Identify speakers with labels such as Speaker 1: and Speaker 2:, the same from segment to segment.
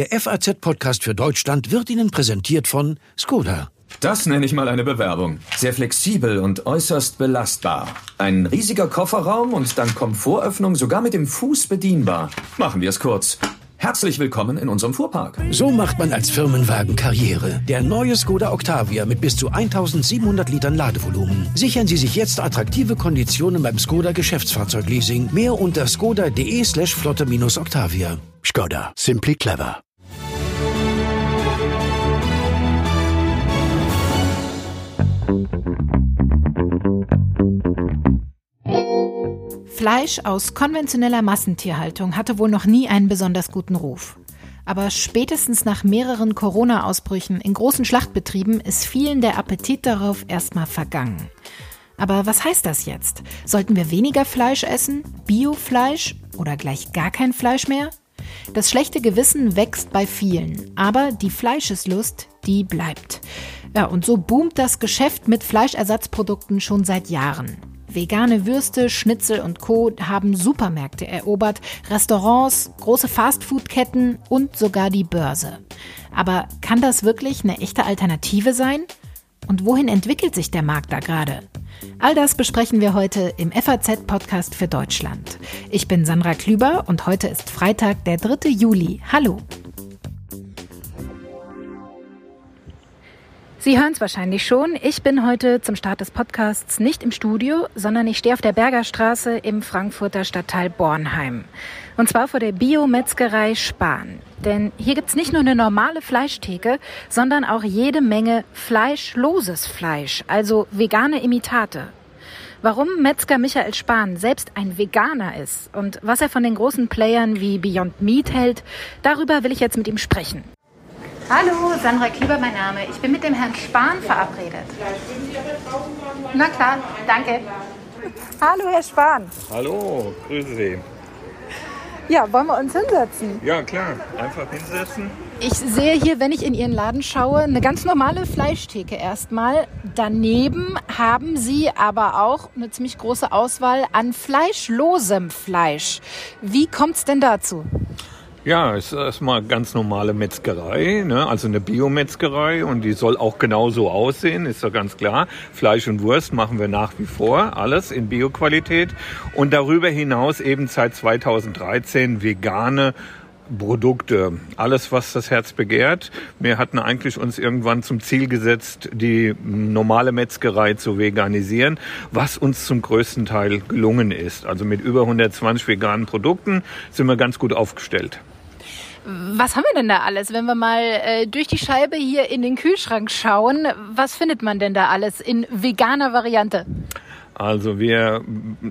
Speaker 1: Der FAZ-Podcast für Deutschland wird Ihnen präsentiert von Skoda.
Speaker 2: Das nenne ich mal eine Bewerbung. Sehr flexibel und äußerst belastbar. Ein riesiger Kofferraum und dann Komfortöffnung sogar mit dem Fuß bedienbar. Machen wir es kurz. Herzlich willkommen in unserem Fuhrpark.
Speaker 1: So macht man als Firmenwagen Karriere. Der neue Skoda Octavia mit bis zu 1700 Litern Ladevolumen. Sichern Sie sich jetzt attraktive Konditionen beim Skoda Geschäftsfahrzeugleasing. Mehr unter skoda.de slash flotte-octavia. Skoda. Simply clever.
Speaker 3: Fleisch aus konventioneller Massentierhaltung hatte wohl noch nie einen besonders guten Ruf. Aber spätestens nach mehreren Corona-Ausbrüchen in großen Schlachtbetrieben ist vielen der Appetit darauf erstmal vergangen. Aber was heißt das jetzt? Sollten wir weniger Fleisch essen? Biofleisch oder gleich gar kein Fleisch mehr? Das schlechte Gewissen wächst bei vielen, aber die Fleischeslust, die bleibt. Ja, und so boomt das Geschäft mit Fleischersatzprodukten schon seit Jahren. Vegane Würste, Schnitzel und Co. haben Supermärkte erobert, Restaurants, große Fastfood-Ketten und sogar die Börse. Aber kann das wirklich eine echte Alternative sein? Und wohin entwickelt sich der Markt da gerade? All das besprechen wir heute im FAZ-Podcast für Deutschland. Ich bin Sandra Klüber und heute ist Freitag, der 3. Juli. Hallo. Sie hören es wahrscheinlich schon. Ich bin heute zum Start des Podcasts nicht im Studio, sondern ich stehe auf der Bergerstraße im Frankfurter Stadtteil Bornheim. Und zwar vor der Biometzgerei Spahn. Denn hier gibt's nicht nur eine normale Fleischtheke, sondern auch jede Menge fleischloses Fleisch, also vegane Imitate. Warum Metzger Michael Spahn selbst ein Veganer ist und was er von den großen Playern wie Beyond Meat hält, darüber will ich jetzt mit ihm sprechen. Hallo, Sandra Klieber mein Name. Ich bin mit dem Herrn Spahn verabredet. Na klar, danke. Hallo, Herr Spahn.
Speaker 4: Hallo, grüße Sie.
Speaker 3: Ja, wollen wir uns hinsetzen?
Speaker 4: Ja, klar, einfach hinsetzen.
Speaker 3: Ich sehe hier, wenn ich in Ihren Laden schaue, eine ganz normale Fleischtheke erstmal. Daneben haben Sie aber auch eine ziemlich große Auswahl an fleischlosem Fleisch. Wie kommt es denn dazu?
Speaker 4: Ja, es ist erstmal ganz normale Metzgerei, ne? also eine Biometzgerei und die soll auch genauso aussehen, ist ja ganz klar. Fleisch und Wurst machen wir nach wie vor, alles in Bioqualität und darüber hinaus eben seit 2013 vegane Produkte, alles was das Herz begehrt. Wir hatten eigentlich uns irgendwann zum Ziel gesetzt, die normale Metzgerei zu veganisieren, was uns zum größten Teil gelungen ist. Also mit über 120 veganen Produkten sind wir ganz gut aufgestellt.
Speaker 3: Was haben wir denn da alles? Wenn wir mal äh, durch die Scheibe hier in den Kühlschrank schauen, was findet man denn da alles in veganer Variante?
Speaker 4: Also wir,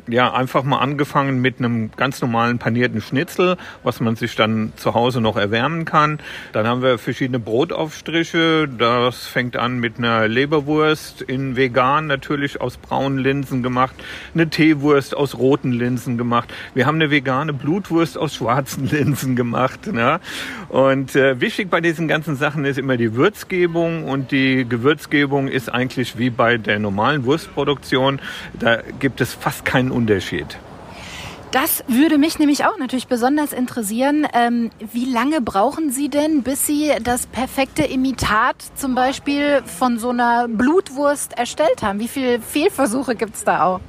Speaker 4: ja, einfach mal angefangen mit einem ganz normalen panierten Schnitzel, was man sich dann zu Hause noch erwärmen kann. Dann haben wir verschiedene Brotaufstriche. Das fängt an mit einer Leberwurst in vegan, natürlich aus braunen Linsen gemacht. Eine Teewurst aus roten Linsen gemacht. Wir haben eine vegane Blutwurst aus schwarzen Linsen gemacht. Ne? Und äh, wichtig bei diesen ganzen Sachen ist immer die Würzgebung. Und die Gewürzgebung ist eigentlich wie bei der normalen Wurstproduktion da gibt es fast keinen Unterschied.
Speaker 3: Das würde mich nämlich auch natürlich besonders interessieren. Ähm, wie lange brauchen Sie denn, bis Sie das perfekte Imitat zum Beispiel von so einer Blutwurst erstellt haben? Wie viele Fehlversuche gibt es da auch?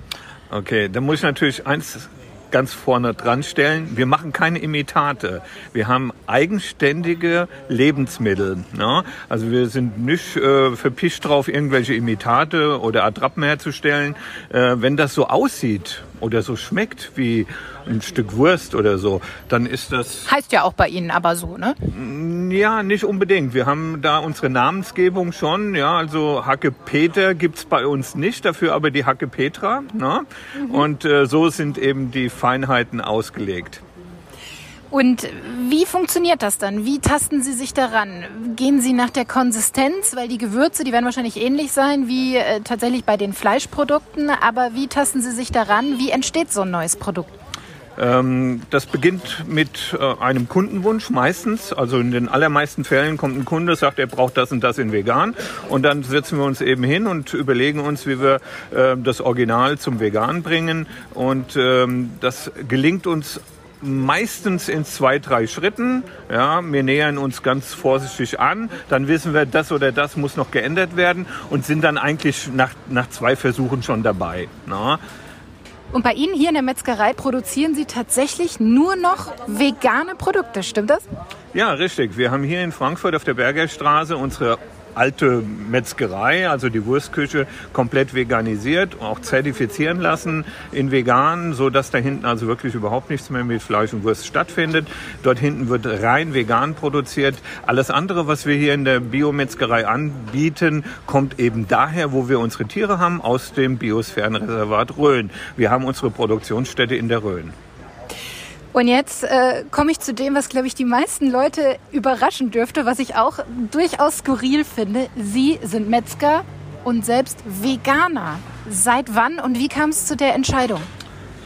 Speaker 4: Okay, da muss ich natürlich eins ganz vorne dran stellen. Wir machen keine Imitate. Wir haben eigenständige Lebensmittel. Ne? Also wir sind nicht äh, verpischt drauf, irgendwelche Imitate oder Attrappen herzustellen. Äh, wenn das so aussieht oder so schmeckt wie ein Stück Wurst oder so, dann ist das...
Speaker 3: Heißt ja auch bei Ihnen aber so, ne?
Speaker 4: Ja, nicht unbedingt. Wir haben da unsere Namensgebung schon. Ja, also Hacke Peter gibt's bei uns nicht, dafür aber die Hacke Petra. Ne? Mhm. Und äh, so sind eben die Feinheiten ausgelegt.
Speaker 3: Und wie funktioniert das dann? Wie tasten Sie sich daran? Gehen Sie nach der Konsistenz, weil die Gewürze, die werden wahrscheinlich ähnlich sein wie äh, tatsächlich bei den Fleischprodukten, aber wie tasten Sie sich daran? Wie entsteht so ein neues Produkt?
Speaker 4: Ähm, das beginnt mit äh, einem Kundenwunsch meistens. Also in den allermeisten Fällen kommt ein Kunde, sagt, er braucht das und das in vegan. Und dann setzen wir uns eben hin und überlegen uns, wie wir äh, das Original zum Vegan bringen. Und ähm, das gelingt uns meistens in zwei, drei Schritten. Ja, wir nähern uns ganz vorsichtig an, dann wissen wir, das oder das muss noch geändert werden und sind dann eigentlich nach, nach zwei Versuchen schon dabei. Na?
Speaker 3: Und bei Ihnen hier in der Metzgerei produzieren Sie tatsächlich nur noch vegane Produkte, stimmt das?
Speaker 4: Ja, richtig. Wir haben hier in Frankfurt auf der Bergerstraße unsere alte Metzgerei, also die Wurstküche, komplett veganisiert, auch zertifizieren lassen in vegan, so dass da hinten also wirklich überhaupt nichts mehr mit Fleisch und Wurst stattfindet. Dort hinten wird rein vegan produziert. Alles andere, was wir hier in der Biometzgerei anbieten, kommt eben daher, wo wir unsere Tiere haben, aus dem Biosphärenreservat Rhön. Wir haben unsere Produktionsstätte in der Rhön.
Speaker 3: Und jetzt äh, komme ich zu dem, was, glaube ich, die meisten Leute überraschen dürfte, was ich auch durchaus skurril finde. Sie sind Metzger und selbst Veganer. Seit wann und wie kam es zu der Entscheidung?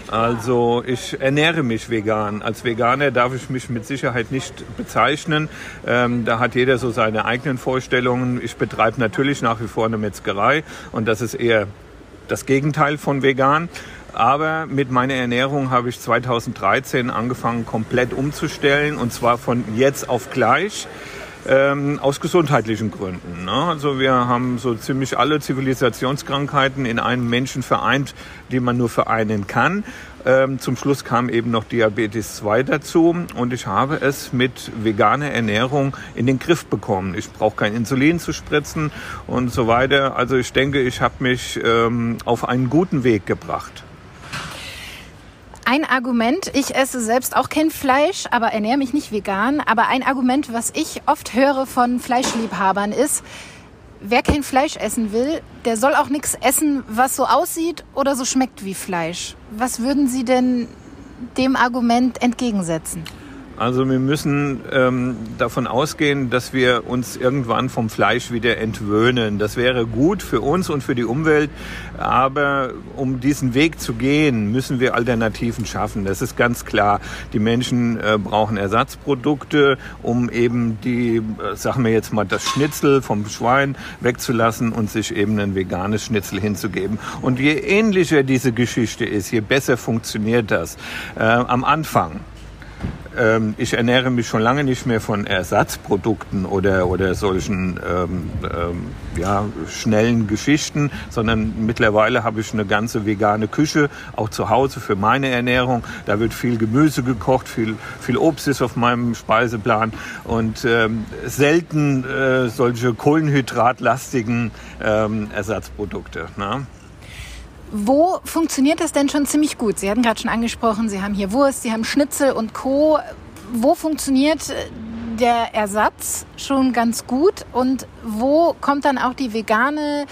Speaker 4: Also ich ernähre mich vegan. Als Veganer darf ich mich mit Sicherheit nicht bezeichnen. Ähm, da hat jeder so seine eigenen Vorstellungen. Ich betreibe natürlich nach wie vor eine Metzgerei und das ist eher das Gegenteil von vegan. Aber mit meiner Ernährung habe ich 2013 angefangen, komplett umzustellen und zwar von jetzt auf gleich. Ähm, aus gesundheitlichen Gründen. Ne? Also wir haben so ziemlich alle Zivilisationskrankheiten in einem Menschen vereint, die man nur vereinen kann. Ähm, zum Schluss kam eben noch Diabetes 2 dazu und ich habe es mit veganer Ernährung in den Griff bekommen. Ich brauche kein Insulin zu spritzen und so weiter. Also ich denke, ich habe mich ähm, auf einen guten Weg gebracht.
Speaker 3: Ein Argument, ich esse selbst auch kein Fleisch, aber ernähre mich nicht vegan. Aber ein Argument, was ich oft höre von Fleischliebhabern ist, wer kein Fleisch essen will, der soll auch nichts essen, was so aussieht oder so schmeckt wie Fleisch. Was würden Sie denn dem Argument entgegensetzen?
Speaker 4: Also wir müssen ähm, davon ausgehen, dass wir uns irgendwann vom Fleisch wieder entwöhnen. Das wäre gut für uns und für die Umwelt, aber um diesen Weg zu gehen, müssen wir Alternativen schaffen. Das ist ganz klar. Die Menschen äh, brauchen Ersatzprodukte, um eben die, äh, sagen wir jetzt mal, das Schnitzel vom Schwein wegzulassen und sich eben ein veganes Schnitzel hinzugeben. Und je ähnlicher diese Geschichte ist, je besser funktioniert das. Äh, am Anfang ähm, ich ernähre mich schon lange nicht mehr von Ersatzprodukten oder, oder solchen ähm, ähm, ja, schnellen Geschichten, sondern mittlerweile habe ich eine ganze vegane Küche, auch zu Hause für meine Ernährung. Da wird viel Gemüse gekocht, viel, viel Obst ist auf meinem Speiseplan und ähm, selten äh, solche kohlenhydratlastigen ähm, Ersatzprodukte. Ne?
Speaker 3: Wo funktioniert das denn schon ziemlich gut? Sie hatten gerade schon angesprochen, Sie haben hier Wurst, Sie haben Schnitzel und Co. Wo funktioniert äh, der Ersatz schon ganz gut und wo kommt dann auch die vegane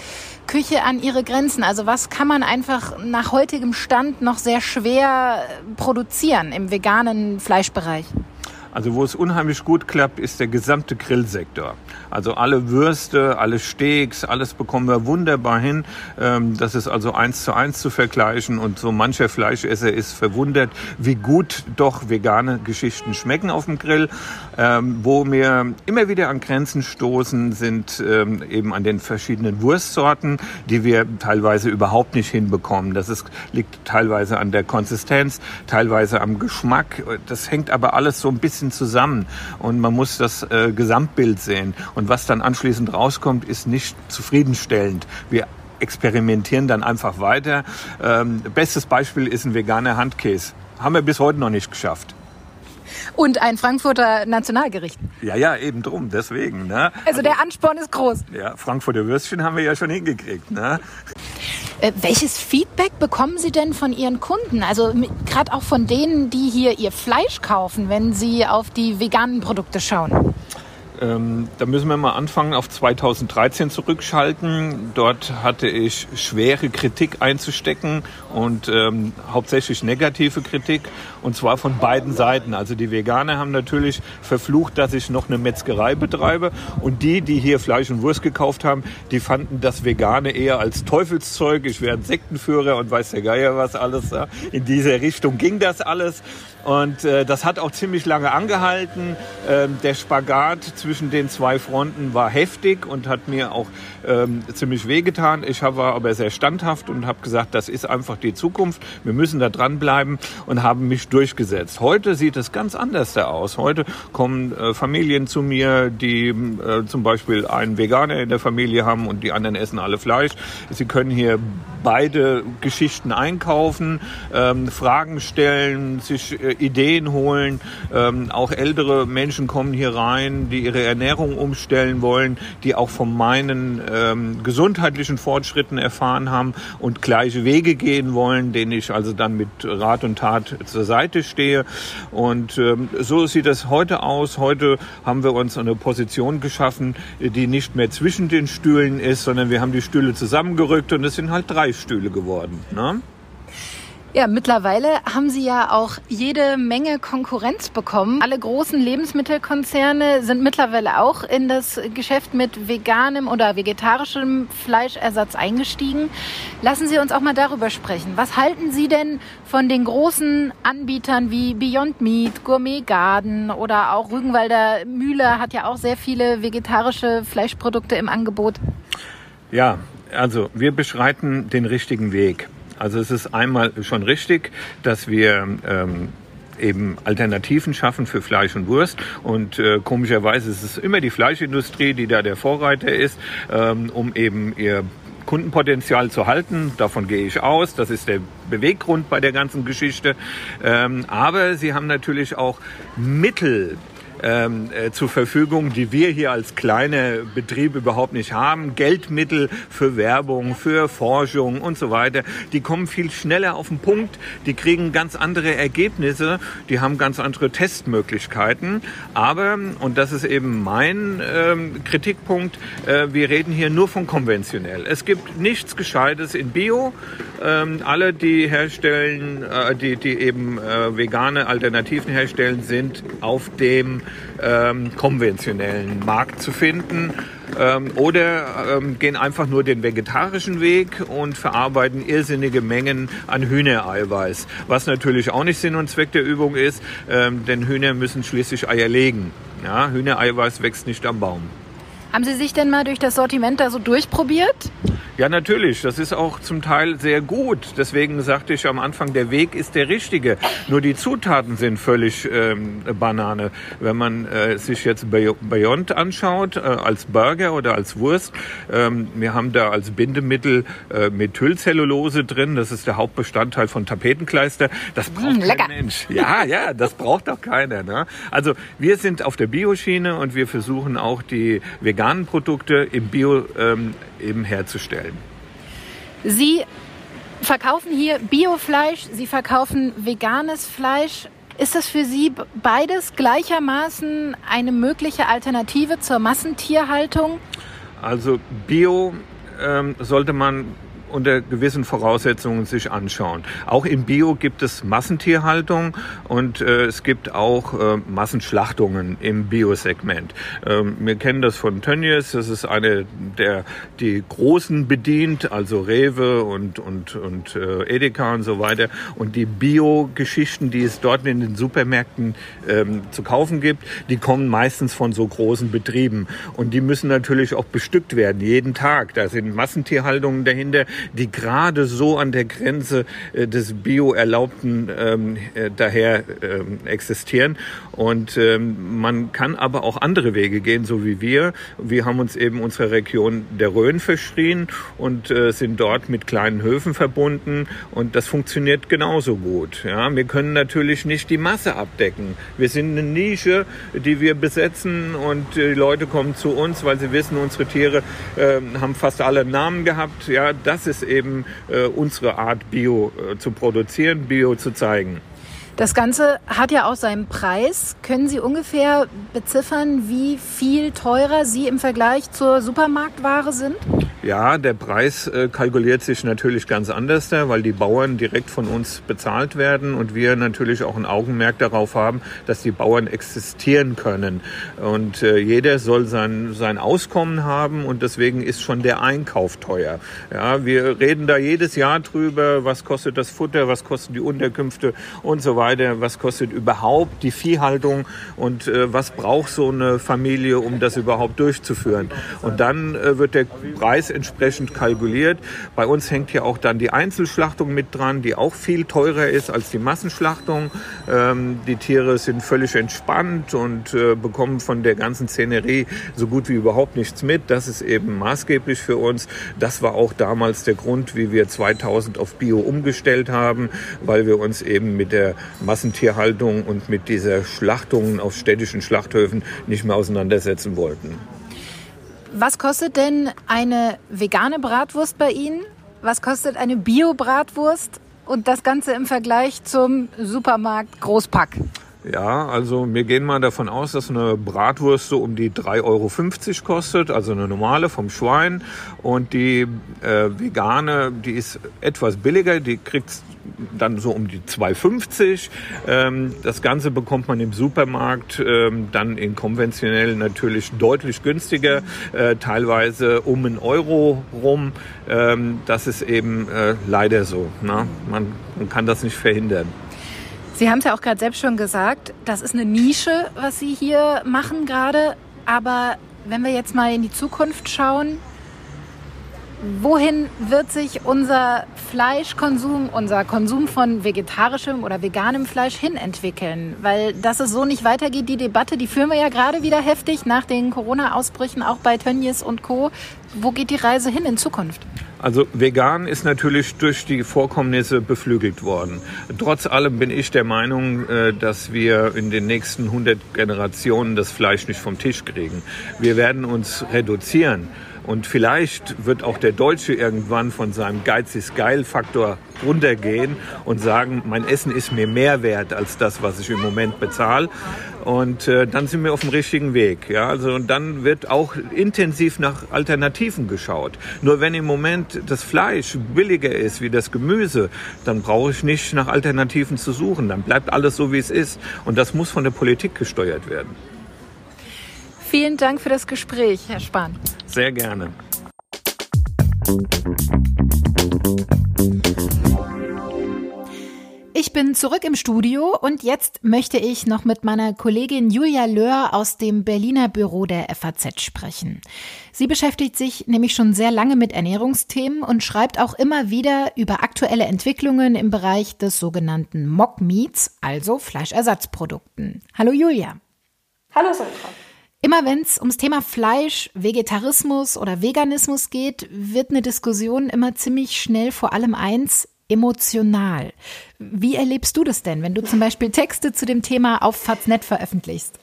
Speaker 3: Küche an ihre Grenzen? Also was kann man einfach nach heutigem Stand noch sehr schwer produzieren im veganen Fleischbereich?
Speaker 4: Also wo es unheimlich gut klappt, ist der gesamte Grillsektor. Also alle Würste, alle Steaks, alles bekommen wir wunderbar hin. Ähm, das ist also eins zu eins zu vergleichen und so mancher Fleischesser ist verwundert, wie gut doch vegane Geschichten schmecken auf dem Grill. Ähm, wo wir immer wieder an Grenzen stoßen, sind ähm, eben an den verschiedenen Wurstsorten, die wir teilweise überhaupt nicht hinbekommen. Das ist, liegt teilweise an der Konsistenz, teilweise am Geschmack. Das hängt aber alles so ein bisschen zusammen und man muss das äh, Gesamtbild sehen. Und was dann anschließend rauskommt, ist nicht zufriedenstellend. Wir experimentieren dann einfach weiter. Ähm, bestes Beispiel ist ein veganer Handkäse. Haben wir bis heute noch nicht geschafft.
Speaker 3: Und ein Frankfurter Nationalgericht.
Speaker 4: Ja, ja, eben drum, deswegen. Ne?
Speaker 3: Also, also der Ansporn ist groß.
Speaker 4: Ja, Frankfurter Würstchen haben wir ja schon hingekriegt. Ne?
Speaker 3: Äh, welches Feedback bekommen Sie denn von Ihren Kunden? Also gerade auch von denen, die hier ihr Fleisch kaufen, wenn Sie auf die veganen Produkte schauen?
Speaker 4: Ähm, da müssen wir mal anfangen, auf 2013 zurückschalten. Dort hatte ich schwere Kritik einzustecken und ähm, hauptsächlich negative Kritik und zwar von beiden Seiten. Also die Veganer haben natürlich verflucht, dass ich noch eine Metzgerei betreibe und die, die hier Fleisch und Wurst gekauft haben, die fanden das Vegane eher als Teufelszeug. Ich wäre ein Sektenführer und weiß der Geier was alles. In diese Richtung ging das alles und äh, das hat auch ziemlich lange angehalten. Ähm, der Spagat zwischen den zwei Fronten war heftig und hat mir auch ähm, ziemlich wehgetan. Ich war aber sehr standhaft und habe gesagt, das ist einfach die Zukunft. Wir müssen da dranbleiben und haben mich durchgesetzt. Heute sieht es ganz anders da aus. Heute kommen äh, Familien zu mir, die äh, zum Beispiel einen Veganer in der Familie haben und die anderen essen alle Fleisch. Sie können hier beide Geschichten einkaufen, ähm, Fragen stellen, sich äh, Ideen holen. Ähm, auch ältere Menschen kommen hier rein, die ihre Ernährung umstellen wollen, die auch von meinen ähm, gesundheitlichen Fortschritten erfahren haben und gleiche Wege gehen wollen, denen ich also dann mit Rat und Tat zur Seite stehe. Und ähm, so sieht es heute aus. Heute haben wir uns eine Position geschaffen, die nicht mehr zwischen den Stühlen ist, sondern wir haben die Stühle zusammengerückt und es sind halt drei Stühle geworden. Ne?
Speaker 3: Ja, mittlerweile haben Sie ja auch jede Menge Konkurrenz bekommen. Alle großen Lebensmittelkonzerne sind mittlerweile auch in das Geschäft mit veganem oder vegetarischem Fleischersatz eingestiegen. Lassen Sie uns auch mal darüber sprechen. Was halten Sie denn von den großen Anbietern wie Beyond Meat, Gourmet Garden oder auch Rügenwalder Mühle hat ja auch sehr viele vegetarische Fleischprodukte im Angebot?
Speaker 4: Ja, also wir beschreiten den richtigen Weg. Also es ist einmal schon richtig, dass wir ähm, eben Alternativen schaffen für Fleisch und Wurst. Und äh, komischerweise ist es immer die Fleischindustrie, die da der Vorreiter ist, ähm, um eben ihr Kundenpotenzial zu halten. Davon gehe ich aus. Das ist der Beweggrund bei der ganzen Geschichte. Ähm, aber sie haben natürlich auch Mittel, ähm, äh, zur Verfügung, die wir hier als kleine Betrieb überhaupt nicht haben. Geldmittel für Werbung, für Forschung und so weiter. Die kommen viel schneller auf den Punkt. Die kriegen ganz andere Ergebnisse. Die haben ganz andere Testmöglichkeiten. Aber, und das ist eben mein ähm, Kritikpunkt, äh, wir reden hier nur von konventionell. Es gibt nichts Gescheites in Bio. Ähm, alle, die herstellen, äh, die, die eben äh, vegane Alternativen herstellen, sind auf dem ähm, konventionellen Markt zu finden ähm, oder ähm, gehen einfach nur den vegetarischen Weg und verarbeiten irrsinnige Mengen an Hühnereiweiß, was natürlich auch nicht Sinn und Zweck der Übung ist, ähm, denn Hühner müssen schließlich Eier legen. Ja, Hühnereiweiß wächst nicht am Baum.
Speaker 3: Haben Sie sich denn mal durch das Sortiment da so durchprobiert?
Speaker 4: Ja, natürlich. Das ist auch zum Teil sehr gut. Deswegen sagte ich am Anfang, der Weg ist der richtige. Nur die Zutaten sind völlig ähm, Banane. Wenn man äh, sich jetzt Beyond anschaut, äh, als Burger oder als Wurst, ähm, wir haben da als Bindemittel äh, Methylcellulose drin. Das ist der Hauptbestandteil von Tapetenkleister. Das mm, braucht mmh, kein Mensch. Ja, ja, das braucht doch keiner. Ne? Also wir sind auf der Bioschiene und wir versuchen auch die veganen Produkte im Bio ähm, eben herzustellen.
Speaker 3: Sie verkaufen hier Biofleisch, Sie verkaufen veganes Fleisch. Ist das für Sie beides gleichermaßen eine mögliche Alternative zur Massentierhaltung?
Speaker 4: Also Bio ähm, sollte man unter gewissen Voraussetzungen sich anschauen. Auch im Bio gibt es Massentierhaltung und äh, es gibt auch äh, Massenschlachtungen im Biosegment. Ähm, wir kennen das von Tönnies, das ist eine der die großen bedient, also Rewe und und und äh, Edeka und so weiter und die Bio-Geschichten, die es dort in den Supermärkten ähm, zu kaufen gibt, die kommen meistens von so großen Betrieben und die müssen natürlich auch bestückt werden jeden Tag. Da sind Massentierhaltungen dahinter, die gerade so an der Grenze äh, des Bio-Erlaubten ähm, äh, daher ähm, existieren. Und ähm, man kann aber auch andere Wege gehen, so wie wir. Wir haben uns eben unserer Region der Rhön verschrien und äh, sind dort mit kleinen Höfen verbunden. Und das funktioniert genauso gut. Ja, wir können natürlich nicht die Masse abdecken. Wir sind eine Nische, die wir besetzen und die Leute kommen zu uns, weil sie wissen, unsere Tiere äh, haben fast alle Namen gehabt. Ja, das ist eben äh, unsere Art, Bio äh, zu produzieren, Bio zu zeigen.
Speaker 3: Das Ganze hat ja auch seinen Preis. Können Sie ungefähr beziffern, wie viel teurer Sie im Vergleich zur Supermarktware sind?
Speaker 4: Ja, der Preis äh, kalkuliert sich natürlich ganz anders, weil die Bauern direkt von uns bezahlt werden und wir natürlich auch ein Augenmerk darauf haben, dass die Bauern existieren können. Und äh, jeder soll sein, sein Auskommen haben und deswegen ist schon der Einkauf teuer. Ja, wir reden da jedes Jahr drüber, was kostet das Futter, was kosten die Unterkünfte und so weiter weiter, was kostet überhaupt die Viehhaltung und äh, was braucht so eine Familie, um das überhaupt durchzuführen. Und dann äh, wird der Preis entsprechend kalkuliert. Bei uns hängt ja auch dann die Einzelschlachtung mit dran, die auch viel teurer ist als die Massenschlachtung. Ähm, die Tiere sind völlig entspannt und äh, bekommen von der ganzen Szenerie so gut wie überhaupt nichts mit. Das ist eben maßgeblich für uns. Das war auch damals der Grund, wie wir 2000 auf Bio umgestellt haben, weil wir uns eben mit der Massentierhaltung und mit dieser Schlachtung auf städtischen Schlachthöfen nicht mehr auseinandersetzen wollten.
Speaker 3: Was kostet denn eine vegane Bratwurst bei Ihnen? Was kostet eine Bio-Bratwurst? Und das Ganze im Vergleich zum Supermarkt Großpack?
Speaker 4: Ja, also wir gehen mal davon aus, dass eine Bratwurst so um die 3,50 Euro kostet, also eine normale vom Schwein. Und die äh, vegane, die ist etwas billiger, die kriegt dann so um die 2,50. Ähm, das Ganze bekommt man im Supermarkt ähm, dann in konventionell natürlich deutlich günstiger, äh, teilweise um einen Euro rum. Ähm, das ist eben äh, leider so. Ne? Man, man kann das nicht verhindern.
Speaker 3: Sie haben es ja auch gerade selbst schon gesagt, das ist eine Nische, was Sie hier machen gerade. Aber wenn wir jetzt mal in die Zukunft schauen, wohin wird sich unser Fleischkonsum, unser Konsum von vegetarischem oder veganem Fleisch hin entwickeln? Weil dass es so nicht weitergeht, die Debatte, die führen wir ja gerade wieder heftig nach den Corona-Ausbrüchen, auch bei Tönnies und Co. Wo geht die Reise hin in Zukunft?
Speaker 4: Also vegan ist natürlich durch die Vorkommnisse beflügelt worden. Trotz allem bin ich der Meinung, äh, dass wir in den nächsten 100 Generationen das Fleisch nicht vom Tisch kriegen. Wir werden uns reduzieren. Und vielleicht wird auch der Deutsche irgendwann von seinem Geiz ist geil Faktor runtergehen und sagen, mein Essen ist mir mehr wert als das, was ich im Moment bezahle. Und äh, dann sind wir auf dem richtigen Weg. Ja? Also, und dann wird auch intensiv nach Alternativen geschaut. Nur wenn im Moment das Fleisch billiger ist wie das Gemüse, dann brauche ich nicht nach Alternativen zu suchen. Dann bleibt alles so, wie es ist. Und das muss von der Politik gesteuert werden.
Speaker 3: Vielen Dank für das Gespräch, Herr Spahn.
Speaker 4: Sehr gerne.
Speaker 3: Ich bin zurück im Studio und jetzt möchte ich noch mit meiner Kollegin Julia Löhr aus dem Berliner Büro der FAZ sprechen. Sie beschäftigt sich nämlich schon sehr lange mit Ernährungsthemen und schreibt auch immer wieder über aktuelle Entwicklungen im Bereich des sogenannten Mock Meats, also Fleischersatzprodukten. Hallo Julia.
Speaker 5: Hallo Sandra.
Speaker 3: Immer wenn es ums Thema Fleisch, Vegetarismus oder Veganismus geht, wird eine Diskussion immer ziemlich schnell vor allem eins, emotional. Wie erlebst du das denn, wenn du zum Beispiel Texte zu dem Thema auf Faznet veröffentlichst?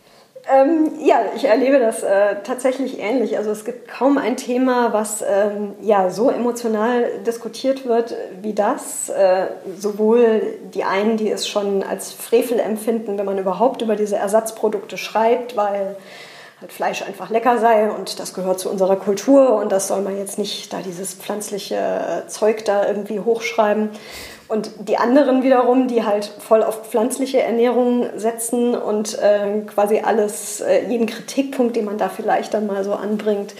Speaker 5: Ähm, ja, ich erlebe das äh, tatsächlich ähnlich. Also es gibt kaum ein Thema, was ähm, ja so emotional diskutiert wird wie das. Äh, sowohl die einen, die es schon als Frevel empfinden, wenn man überhaupt über diese Ersatzprodukte schreibt, weil halt Fleisch einfach lecker sei und das gehört zu unserer Kultur und das soll man jetzt nicht da dieses pflanzliche Zeug da irgendwie hochschreiben. Und die anderen wiederum, die halt voll auf pflanzliche Ernährung setzen und äh, quasi alles, äh, jeden Kritikpunkt, den man da vielleicht dann mal so anbringt,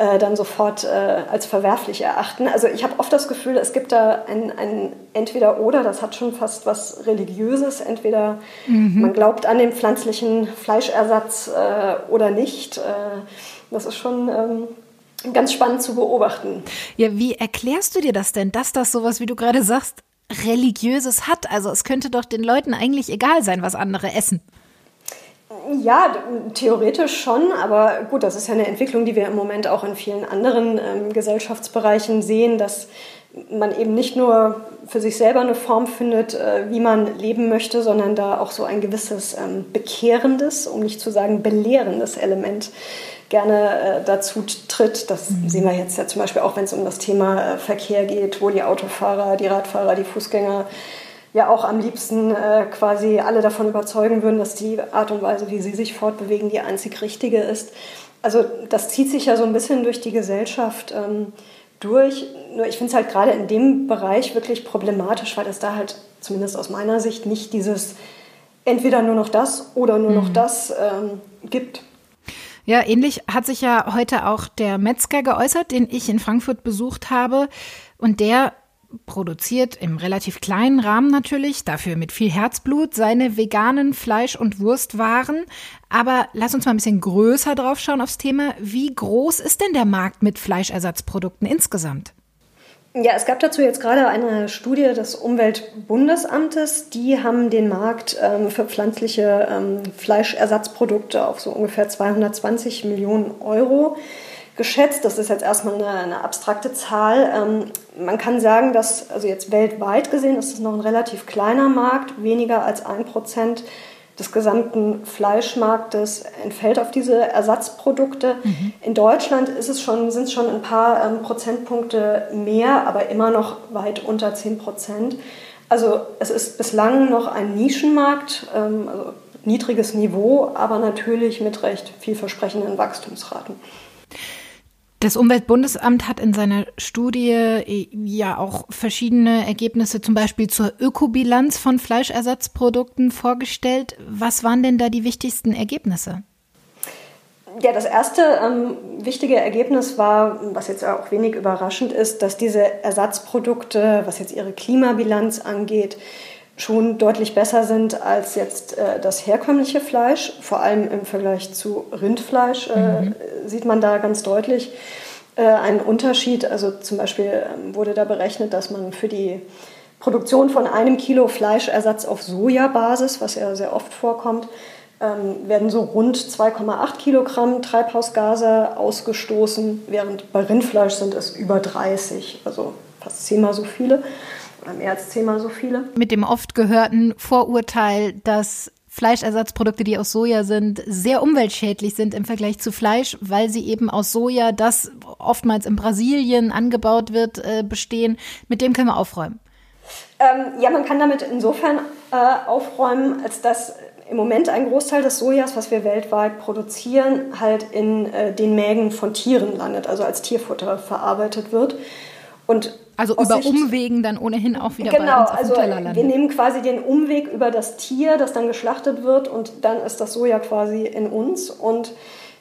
Speaker 5: äh, dann sofort äh, als verwerflich erachten. Also ich habe oft das Gefühl, es gibt da ein, ein Entweder-Oder, das hat schon fast was Religiöses. Entweder mhm. man glaubt an den pflanzlichen Fleischersatz äh, oder nicht. Äh, das ist schon... Ähm, ganz spannend zu beobachten.
Speaker 3: Ja, wie erklärst du dir das denn, dass das sowas, wie du gerade sagst, religiöses hat? Also es könnte doch den Leuten eigentlich egal sein, was andere essen.
Speaker 5: Ja, theoretisch schon, aber gut, das ist ja eine Entwicklung, die wir im Moment auch in vielen anderen ähm, Gesellschaftsbereichen sehen, dass man eben nicht nur für sich selber eine Form findet, äh, wie man leben möchte, sondern da auch so ein gewisses ähm, bekehrendes, um nicht zu sagen belehrendes Element gerne äh, dazu tritt. Das mhm. sehen wir jetzt ja zum Beispiel auch, wenn es um das Thema äh, Verkehr geht, wo die Autofahrer, die Radfahrer, die Fußgänger ja auch am liebsten äh, quasi alle davon überzeugen würden, dass die Art und Weise, wie sie sich fortbewegen, die einzig richtige ist. Also das zieht sich ja so ein bisschen durch die Gesellschaft ähm, durch. Nur ich finde es halt gerade in dem Bereich wirklich problematisch, weil es da halt zumindest aus meiner Sicht nicht dieses entweder nur noch das oder nur mhm. noch das ähm, gibt.
Speaker 3: Ja, ähnlich hat sich ja heute auch der Metzger geäußert, den ich in Frankfurt besucht habe. Und der produziert im relativ kleinen Rahmen natürlich, dafür mit viel Herzblut, seine veganen Fleisch- und Wurstwaren. Aber lass uns mal ein bisschen größer drauf schauen aufs Thema. Wie groß ist denn der Markt mit Fleischersatzprodukten insgesamt?
Speaker 5: Ja, es gab dazu jetzt gerade eine Studie des Umweltbundesamtes. Die haben den Markt ähm, für pflanzliche ähm, Fleischersatzprodukte auf so ungefähr 220 Millionen Euro geschätzt. Das ist jetzt erstmal eine, eine abstrakte Zahl. Ähm, man kann sagen, dass, also jetzt weltweit gesehen, ist es noch ein relativ kleiner Markt, weniger als ein Prozent des gesamten Fleischmarktes entfällt auf diese Ersatzprodukte. Mhm. In Deutschland ist es schon, sind es schon ein paar ähm, Prozentpunkte mehr, aber immer noch weit unter 10 Prozent. Also es ist bislang noch ein Nischenmarkt, ähm, also niedriges Niveau, aber natürlich mit recht vielversprechenden Wachstumsraten.
Speaker 3: Das Umweltbundesamt hat in seiner Studie äh, ja auch verschiedene Ergebnisse, zum Beispiel zur Ökobilanz von Fleischersatzprodukten vorgestellt. Was waren denn da die wichtigsten Ergebnisse?
Speaker 5: Ja, das erste ähm, wichtige Ergebnis war, was jetzt auch wenig überraschend ist, dass diese Ersatzprodukte, was jetzt ihre Klimabilanz angeht, schon deutlich besser sind als jetzt äh, das herkömmliche Fleisch. Vor allem im Vergleich zu Rindfleisch äh, mhm. sieht man da ganz deutlich äh, einen Unterschied. Also zum Beispiel ähm, wurde da berechnet, dass man für die Produktion von einem Kilo Fleischersatz auf Sojabasis, was ja sehr oft vorkommt, ähm, werden so rund 2,8 Kilogramm Treibhausgase ausgestoßen, während bei Rindfleisch sind es über 30, also fast zehnmal so viele als zehnmal so viele.
Speaker 3: Mit dem oft gehörten Vorurteil, dass Fleischersatzprodukte, die aus Soja sind, sehr umweltschädlich sind im Vergleich zu Fleisch, weil sie eben aus Soja, das oftmals in Brasilien angebaut wird, äh, bestehen. Mit dem können wir aufräumen.
Speaker 5: Ähm, ja, man kann damit insofern äh, aufräumen, als dass im Moment ein Großteil des Sojas, was wir weltweit produzieren, halt in äh, den Mägen von Tieren landet, also als Tierfutter verarbeitet wird.
Speaker 3: Und also über Sicht, Umwegen dann ohnehin auch wieder
Speaker 5: genau, bei uns auf also. Wir nehmen quasi den Umweg über das Tier, das dann geschlachtet wird und dann ist das Soja quasi in uns. Und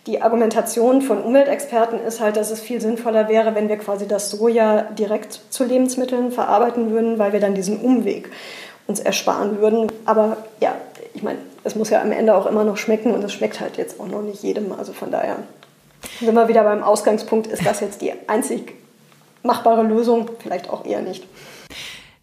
Speaker 5: die Argumentation von Umweltexperten ist halt, dass es viel sinnvoller wäre, wenn wir quasi das Soja direkt zu Lebensmitteln verarbeiten würden, weil wir dann diesen Umweg uns ersparen würden. Aber ja, ich meine, es muss ja am Ende auch immer noch schmecken und es schmeckt halt jetzt auch noch nicht jedem. Also von daher sind wir wieder beim Ausgangspunkt, ist das jetzt die einzig machbare Lösung, vielleicht auch eher nicht.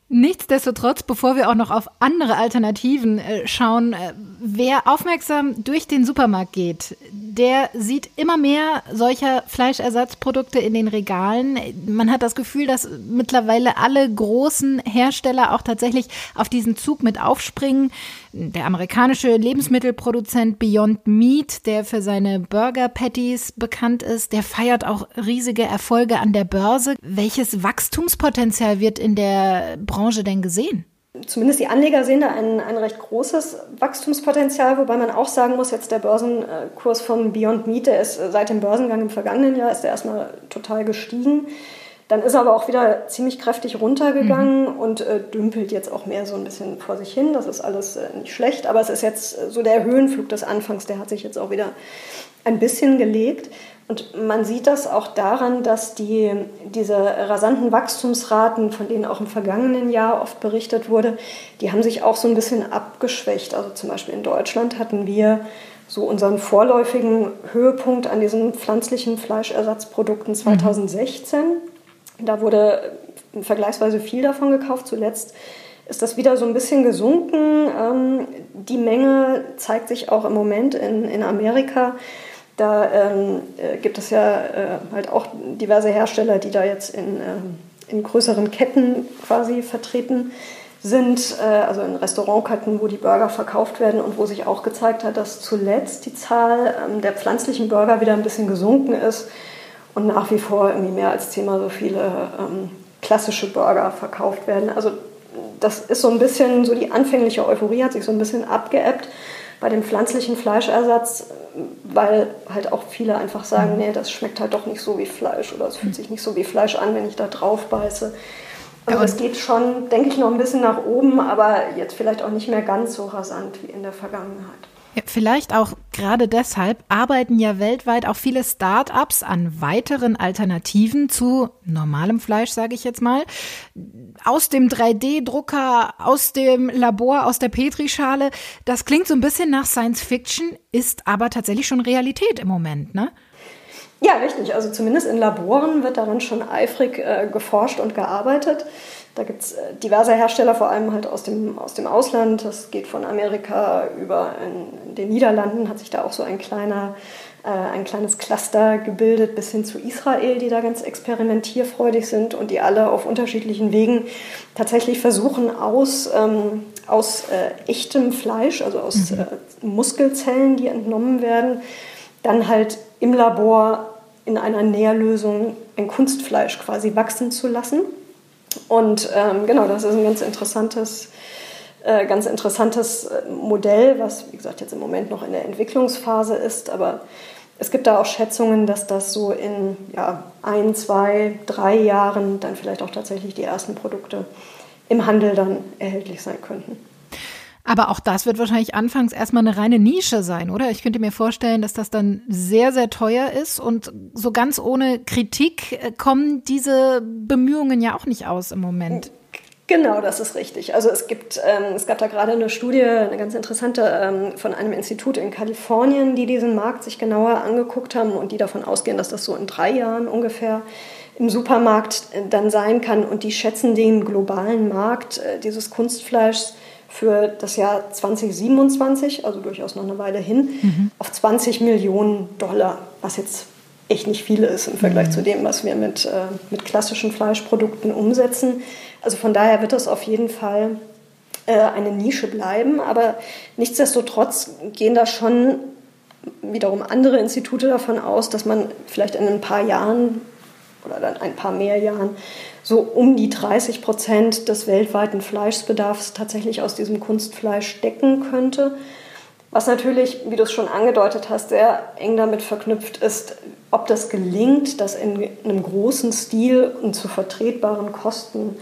Speaker 3: Nichtsdestotrotz, bevor wir auch noch auf andere Alternativen äh, schauen, äh, wer aufmerksam durch den Supermarkt geht, der sieht immer mehr solcher Fleischersatzprodukte in den Regalen. Man hat das Gefühl, dass mittlerweile alle großen Hersteller auch tatsächlich auf diesen Zug mit aufspringen. Der amerikanische Lebensmittelproduzent Beyond Meat, der für seine Burger Patties bekannt ist, der feiert auch riesige Erfolge an der Börse. Welches Wachstumspotenzial wird in der Branche denn gesehen?
Speaker 5: Zumindest die Anleger sehen da ein, ein recht großes Wachstumspotenzial, wobei man auch sagen muss, jetzt der Börsenkurs von Beyond Meat, der ist seit dem Börsengang im vergangenen Jahr, ist der erstmal total gestiegen. Dann ist er aber auch wieder ziemlich kräftig runtergegangen mhm. und äh, dümpelt jetzt auch mehr so ein bisschen vor sich hin. Das ist alles äh, nicht schlecht, aber es ist jetzt äh, so der Höhenflug des Anfangs, der hat sich jetzt auch wieder ein bisschen gelegt. Und man sieht das auch daran, dass die, diese rasanten Wachstumsraten, von denen auch im vergangenen Jahr oft berichtet wurde, die haben sich auch so ein bisschen abgeschwächt. Also zum Beispiel in Deutschland hatten wir so unseren vorläufigen Höhepunkt an diesen pflanzlichen Fleischersatzprodukten 2016. Mhm. Da wurde vergleichsweise viel davon gekauft. Zuletzt ist das wieder so ein bisschen gesunken. Ähm, die Menge zeigt sich auch im Moment in, in Amerika. Da ähm, äh, gibt es ja äh, halt auch diverse Hersteller, die da jetzt in, äh, in größeren Ketten quasi vertreten sind, äh, also in Restaurantketten, wo die Burger verkauft werden und wo sich auch gezeigt hat, dass zuletzt die Zahl ähm, der pflanzlichen Burger wieder ein bisschen gesunken ist und nach wie vor irgendwie mehr als zehnmal so viele ähm, klassische Burger verkauft werden. Also das ist so ein bisschen, so die anfängliche Euphorie hat sich so ein bisschen abgeebbt bei dem pflanzlichen Fleischersatz, weil halt auch viele einfach sagen, mhm. nee, das schmeckt halt doch nicht so wie Fleisch oder es fühlt sich nicht so wie Fleisch an, wenn ich da drauf beiße. Also es geht schon, denke ich, noch ein bisschen nach oben, aber jetzt vielleicht auch nicht mehr ganz so rasant wie in der Vergangenheit.
Speaker 3: Vielleicht auch gerade deshalb arbeiten ja weltweit auch viele Start-ups an weiteren Alternativen zu normalem Fleisch, sage ich jetzt mal. Aus dem 3D-Drucker, aus dem Labor, aus der Petrischale. Das klingt so ein bisschen nach Science Fiction, ist aber tatsächlich schon Realität im Moment, ne?
Speaker 5: Ja, richtig. Also zumindest in Laboren wird daran schon eifrig äh, geforscht und gearbeitet. Da gibt es äh, diverse Hersteller, vor allem halt aus dem, aus dem Ausland. Das geht von Amerika über in, in den Niederlanden, hat sich da auch so ein kleiner äh, ein kleines Cluster gebildet bis hin zu Israel, die da ganz experimentierfreudig sind und die alle auf unterschiedlichen Wegen tatsächlich versuchen, aus, ähm, aus äh, echtem Fleisch, also aus mhm. äh, Muskelzellen, die entnommen werden, dann halt im Labor in einer Nährlösung ein Kunstfleisch quasi wachsen zu lassen. Und ähm, genau, das ist ein ganz interessantes, äh, ganz interessantes äh, Modell, was, wie gesagt, jetzt im Moment noch in der Entwicklungsphase ist. Aber es gibt da auch Schätzungen, dass das so in ja, ein, zwei, drei Jahren dann vielleicht auch tatsächlich die ersten Produkte im Handel dann erhältlich sein könnten.
Speaker 3: Aber auch das wird wahrscheinlich anfangs erstmal eine reine Nische sein, oder? Ich könnte mir vorstellen, dass das dann sehr, sehr teuer ist und so ganz ohne Kritik äh, kommen diese Bemühungen ja auch nicht aus im Moment.
Speaker 5: Genau, das ist richtig. Also es gibt, ähm, es gab da gerade eine Studie, eine ganz interessante ähm, von einem Institut in Kalifornien, die diesen Markt sich genauer angeguckt haben und die davon ausgehen, dass das so in drei Jahren ungefähr im Supermarkt äh, dann sein kann. Und die schätzen den globalen Markt äh, dieses Kunstfleischs für das Jahr 2027, also durchaus noch eine Weile hin, mhm. auf 20 Millionen Dollar, was jetzt echt nicht viel ist im Vergleich mhm. zu dem, was wir mit, äh, mit klassischen Fleischprodukten umsetzen. Also von daher wird das auf jeden Fall äh, eine Nische bleiben, aber nichtsdestotrotz gehen da schon wiederum andere Institute davon aus, dass man vielleicht in ein paar Jahren oder dann ein paar mehr Jahren so um die 30 Prozent des weltweiten Fleischbedarfs tatsächlich aus diesem Kunstfleisch decken könnte. Was natürlich, wie du es schon angedeutet hast, sehr eng damit verknüpft ist, ob das gelingt, das in einem großen Stil und zu vertretbaren Kosten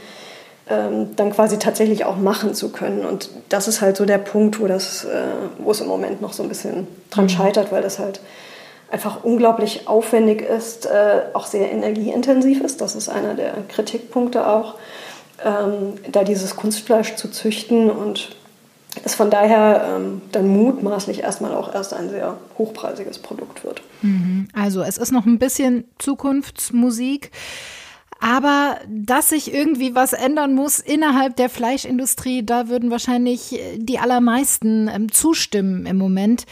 Speaker 5: ähm, dann quasi tatsächlich auch machen zu können. Und das ist halt so der Punkt, wo, das, äh, wo es im Moment noch so ein bisschen dran mhm. scheitert, weil das halt einfach unglaublich aufwendig ist, äh, auch sehr energieintensiv ist. Das ist einer der Kritikpunkte auch, ähm, da dieses Kunstfleisch zu züchten und es von daher ähm, dann mutmaßlich erstmal auch erst ein sehr hochpreisiges Produkt wird.
Speaker 3: Mhm. Also es ist noch ein bisschen Zukunftsmusik. Aber dass sich irgendwie was ändern muss innerhalb der Fleischindustrie, da würden wahrscheinlich die allermeisten ähm, zustimmen im Moment.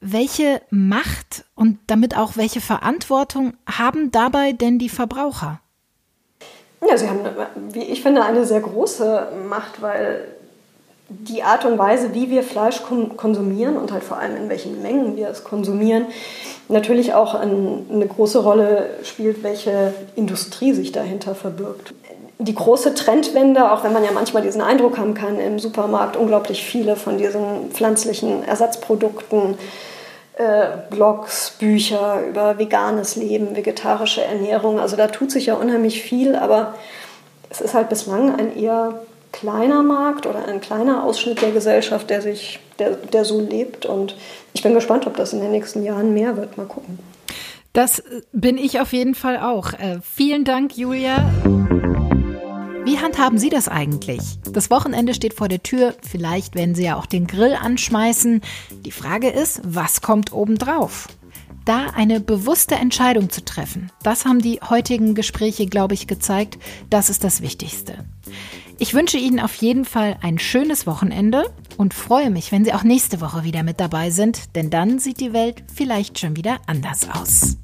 Speaker 3: Welche Macht und damit auch welche Verantwortung haben dabei denn die Verbraucher?
Speaker 5: Ja, sie haben, wie ich finde, eine sehr große Macht, weil die Art und Weise, wie wir Fleisch konsumieren und halt vor allem in welchen Mengen wir es konsumieren, natürlich auch eine große Rolle spielt, welche Industrie sich dahinter verbirgt. Die große Trendwende, auch wenn man ja manchmal diesen Eindruck haben kann, im Supermarkt unglaublich viele von diesen pflanzlichen Ersatzprodukten äh, Blogs, Bücher über veganes Leben, vegetarische Ernährung. Also da tut sich ja unheimlich viel, aber es ist halt bislang ein eher kleiner Markt oder ein kleiner Ausschnitt der Gesellschaft, der sich, der, der so lebt. Und ich bin gespannt, ob das in den nächsten Jahren mehr wird. Mal gucken.
Speaker 3: Das bin ich auf jeden Fall auch. Äh, vielen Dank, Julia. Wie handhaben Sie das eigentlich? Das Wochenende steht vor der Tür, vielleicht werden Sie ja auch den Grill anschmeißen. Die Frage ist, was kommt obendrauf? Da eine bewusste Entscheidung zu treffen, das haben die heutigen Gespräche, glaube ich, gezeigt, das ist das Wichtigste. Ich wünsche Ihnen auf jeden Fall ein schönes Wochenende und freue mich, wenn Sie auch nächste Woche wieder mit dabei sind, denn dann sieht die Welt vielleicht schon wieder anders aus.